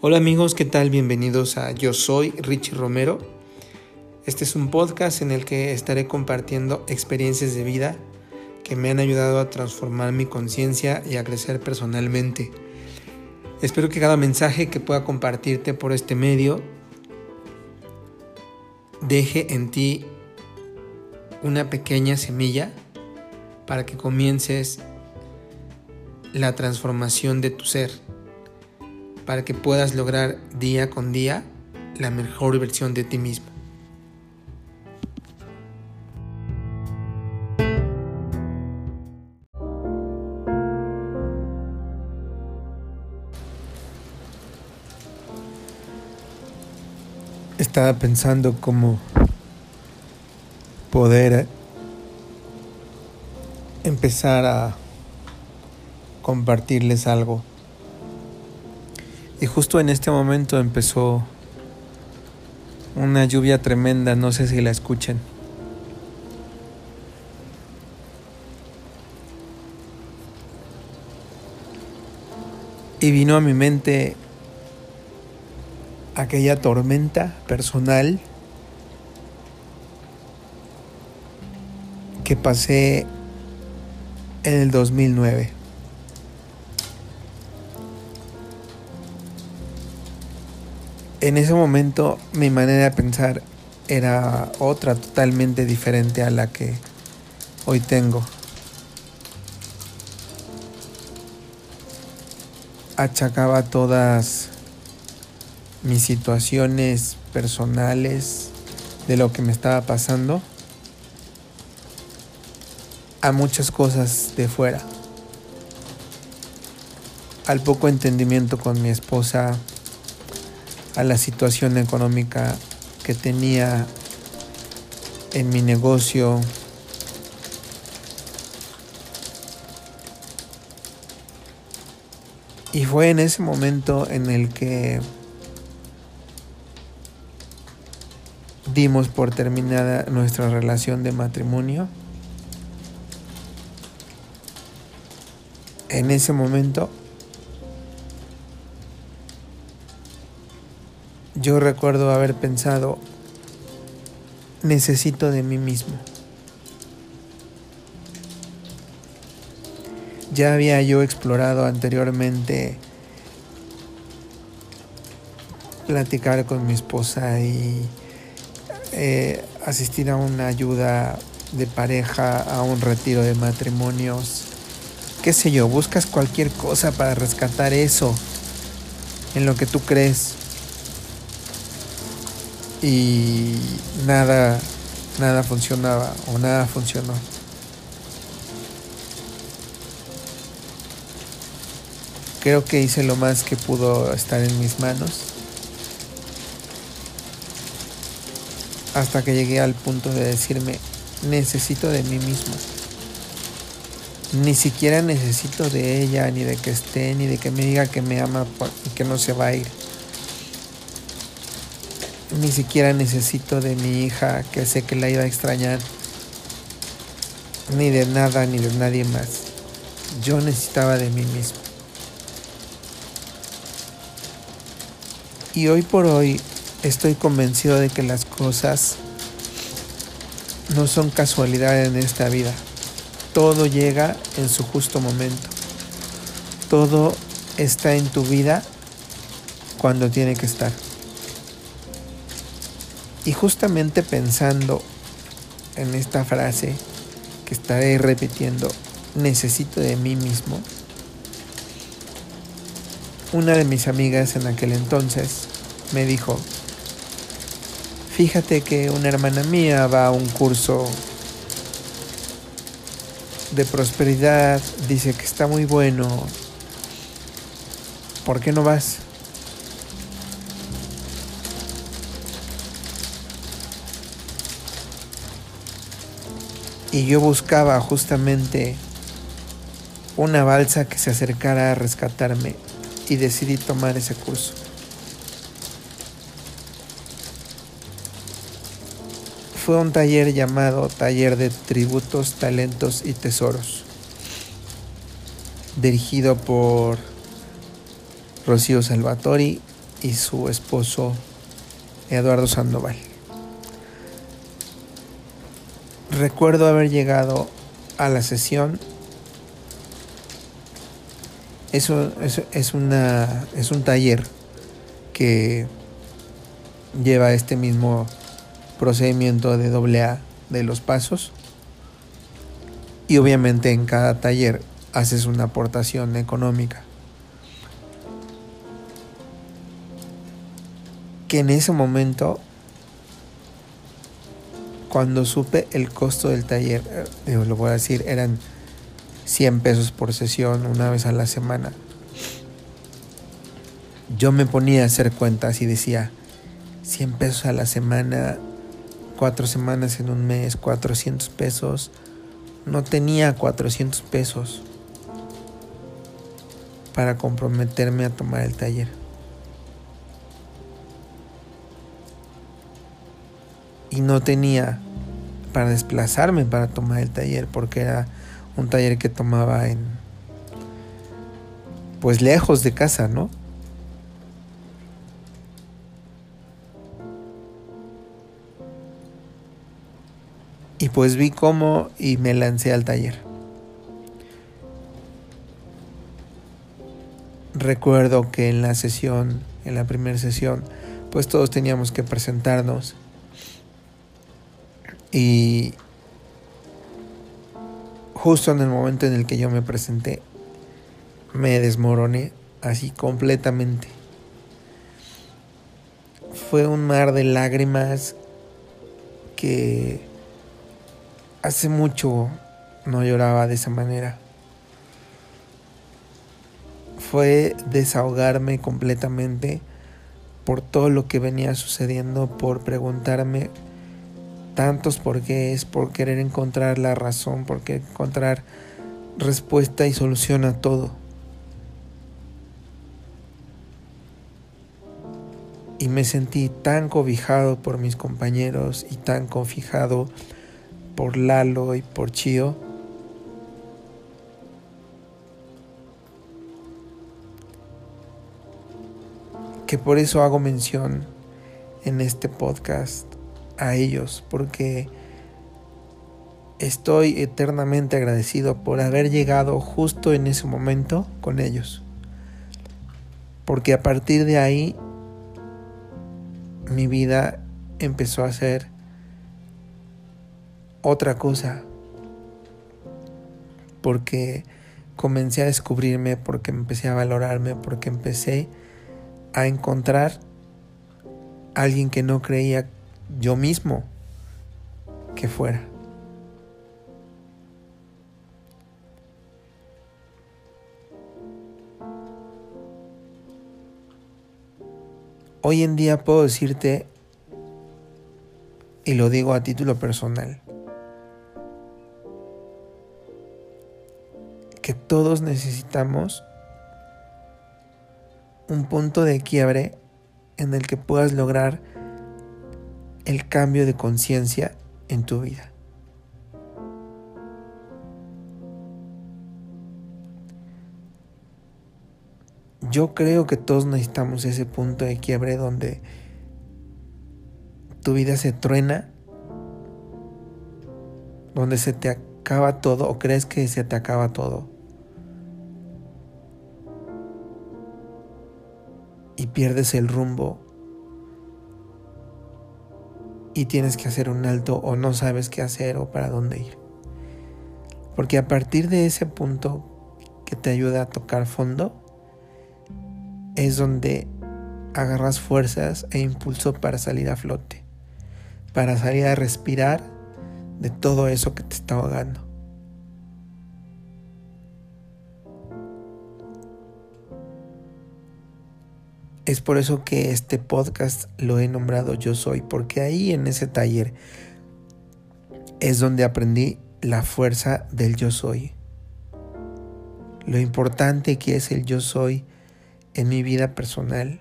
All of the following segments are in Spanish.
Hola amigos, ¿qué tal? Bienvenidos a Yo Soy Richie Romero. Este es un podcast en el que estaré compartiendo experiencias de vida que me han ayudado a transformar mi conciencia y a crecer personalmente. Espero que cada mensaje que pueda compartirte por este medio deje en ti una pequeña semilla para que comiences la transformación de tu ser para que puedas lograr día con día la mejor versión de ti mismo. Estaba pensando cómo poder empezar a compartirles algo y justo en este momento empezó una lluvia tremenda, no sé si la escuchen. Y vino a mi mente aquella tormenta personal que pasé en el 2009. En ese momento mi manera de pensar era otra totalmente diferente a la que hoy tengo. Achacaba todas mis situaciones personales de lo que me estaba pasando a muchas cosas de fuera. Al poco entendimiento con mi esposa, a la situación económica que tenía en mi negocio. Y fue en ese momento en el que dimos por terminada nuestra relación de matrimonio. En ese momento yo recuerdo haber pensado, necesito de mí mismo. Ya había yo explorado anteriormente platicar con mi esposa y eh, asistir a una ayuda de pareja, a un retiro de matrimonios. Qué sé yo, buscas cualquier cosa para rescatar eso en lo que tú crees y nada, nada funcionaba o nada funcionó. Creo que hice lo más que pudo estar en mis manos. Hasta que llegué al punto de decirme, necesito de mí mismo. Ni siquiera necesito de ella, ni de que esté, ni de que me diga que me ama y que no se va a ir. Ni siquiera necesito de mi hija, que sé que la iba a extrañar. Ni de nada, ni de nadie más. Yo necesitaba de mí mismo. Y hoy por hoy estoy convencido de que las cosas no son casualidad en esta vida. Todo llega en su justo momento. Todo está en tu vida cuando tiene que estar. Y justamente pensando en esta frase que estaré repitiendo, necesito de mí mismo, una de mis amigas en aquel entonces me dijo, fíjate que una hermana mía va a un curso de prosperidad, dice que está muy bueno, ¿por qué no vas? Y yo buscaba justamente una balsa que se acercara a rescatarme y decidí tomar ese curso. Fue un taller llamado Taller de Tributos, Talentos y Tesoros, dirigido por Rocío Salvatori y su esposo Eduardo Sandoval. Recuerdo haber llegado a la sesión. Eso, es, es un taller que lleva este mismo procedimiento de doble A de los pasos. Y obviamente en cada taller haces una aportación económica. Que en ese momento, cuando supe el costo del taller, eh, lo voy a decir, eran 100 pesos por sesión una vez a la semana. Yo me ponía a hacer cuentas y decía, 100 pesos a la semana, cuatro semanas en un mes, 400 pesos. No tenía 400 pesos para comprometerme a tomar el taller. Y no tenía para desplazarme para tomar el taller porque era un taller que tomaba en pues lejos de casa, ¿no? Y pues vi cómo y me lancé al taller. Recuerdo que en la sesión, en la primera sesión, pues todos teníamos que presentarnos. Y justo en el momento en el que yo me presenté, me desmoroné así completamente. Fue un mar de lágrimas que hace mucho no lloraba de esa manera fue desahogarme completamente por todo lo que venía sucediendo, por preguntarme tantos por qué es, por querer encontrar la razón, por querer encontrar respuesta y solución a todo. Y me sentí tan cobijado por mis compañeros y tan confijado por Lalo y por Chio que por eso hago mención en este podcast a ellos, porque estoy eternamente agradecido por haber llegado justo en ese momento con ellos. Porque a partir de ahí mi vida empezó a ser otra cosa. Porque comencé a descubrirme, porque empecé a valorarme, porque empecé a encontrar a alguien que no creía yo mismo que fuera. Hoy en día puedo decirte, y lo digo a título personal, que todos necesitamos un punto de quiebre en el que puedas lograr el cambio de conciencia en tu vida. Yo creo que todos necesitamos ese punto de quiebre donde tu vida se truena, donde se te acaba todo o crees que se te acaba todo y pierdes el rumbo y tienes que hacer un alto o no sabes qué hacer o para dónde ir. Porque a partir de ese punto que te ayuda a tocar fondo, es donde agarras fuerzas e impulso para salir a flote, para salir a respirar de todo eso que te está ahogando. Es por eso que este podcast lo he nombrado Yo Soy, porque ahí en ese taller es donde aprendí la fuerza del yo soy. Lo importante que es el yo soy en mi vida personal,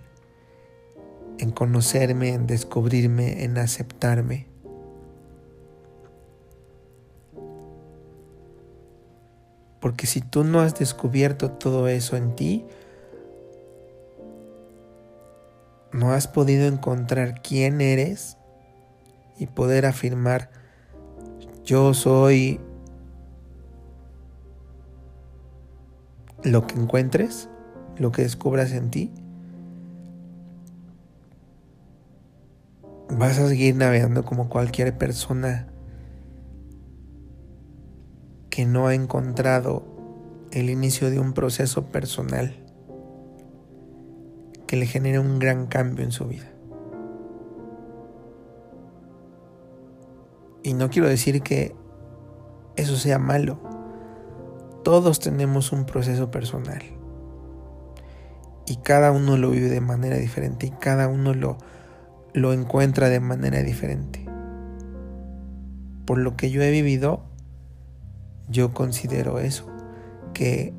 en conocerme, en descubrirme, en aceptarme. Porque si tú no has descubierto todo eso en ti, no has podido encontrar quién eres y poder afirmar, yo soy lo que encuentres, lo que descubras en ti, vas a seguir navegando como cualquier persona que no ha encontrado el inicio de un proceso personal que le genere un gran cambio en su vida. Y no quiero decir que eso sea malo. Todos tenemos un proceso personal. Y cada uno lo vive de manera diferente y cada uno lo, lo encuentra de manera diferente. Por lo que yo he vivido, yo considero eso, que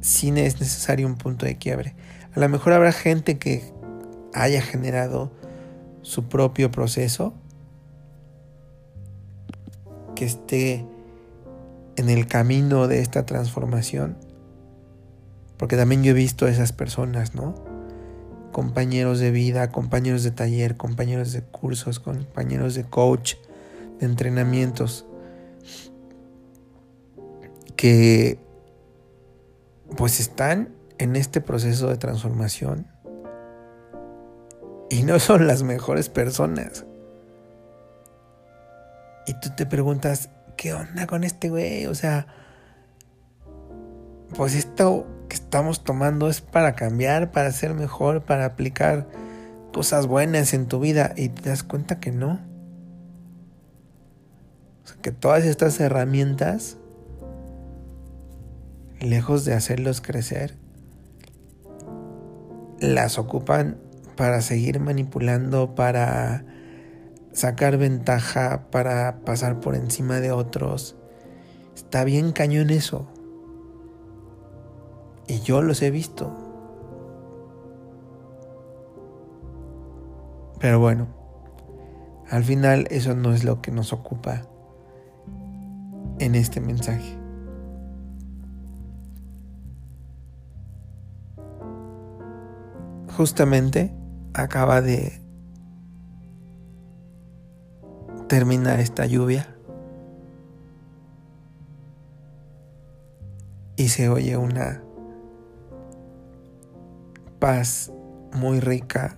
sí es necesario un punto de quiebre. A lo mejor habrá gente que haya generado su propio proceso, que esté en el camino de esta transformación, porque también yo he visto a esas personas, ¿no? Compañeros de vida, compañeros de taller, compañeros de cursos, compañeros de coach, de entrenamientos, que pues están en este proceso de transformación y no son las mejores personas. Y tú te preguntas, ¿qué onda con este güey? O sea, pues esto que estamos tomando es para cambiar, para ser mejor, para aplicar cosas buenas en tu vida y te das cuenta que no. Que todas estas herramientas, lejos de hacerlos crecer, las ocupan para seguir manipulando, para sacar ventaja, para pasar por encima de otros. Está bien cañón eso. Y yo los he visto. Pero bueno, al final eso no es lo que nos ocupa en este mensaje. Justamente acaba de terminar esta lluvia y se oye una paz muy rica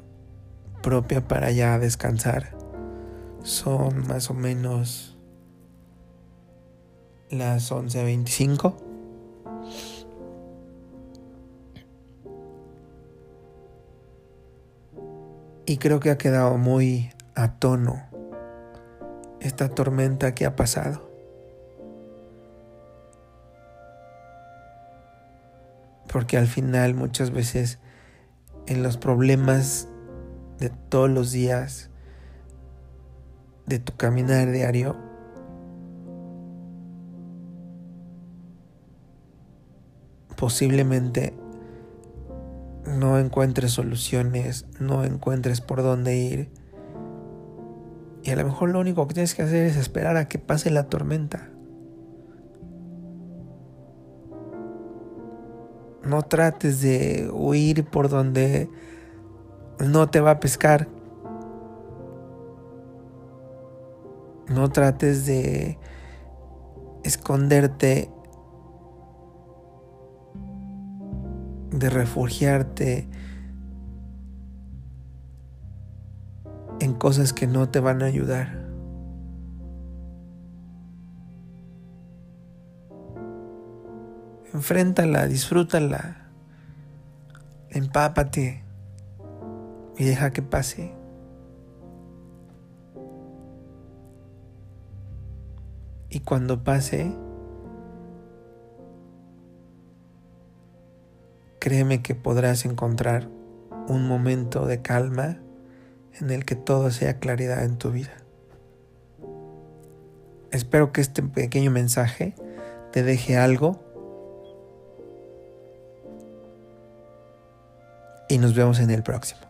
propia para ya descansar. Son más o menos las 11.25. Y creo que ha quedado muy a tono esta tormenta que ha pasado. Porque al final muchas veces en los problemas de todos los días, de tu caminar diario, posiblemente no encuentres soluciones, no encuentres por dónde ir. Y a lo mejor lo único que tienes que hacer es esperar a que pase la tormenta. No trates de huir por donde no te va a pescar. No trates de esconderte de refugiarte en cosas que no te van a ayudar. Enfréntala, disfrútala, empápate y deja que pase. Y cuando pase, créeme que podrás encontrar un momento de calma en el que todo sea claridad en tu vida. Espero que este pequeño mensaje te deje algo y nos vemos en el próximo.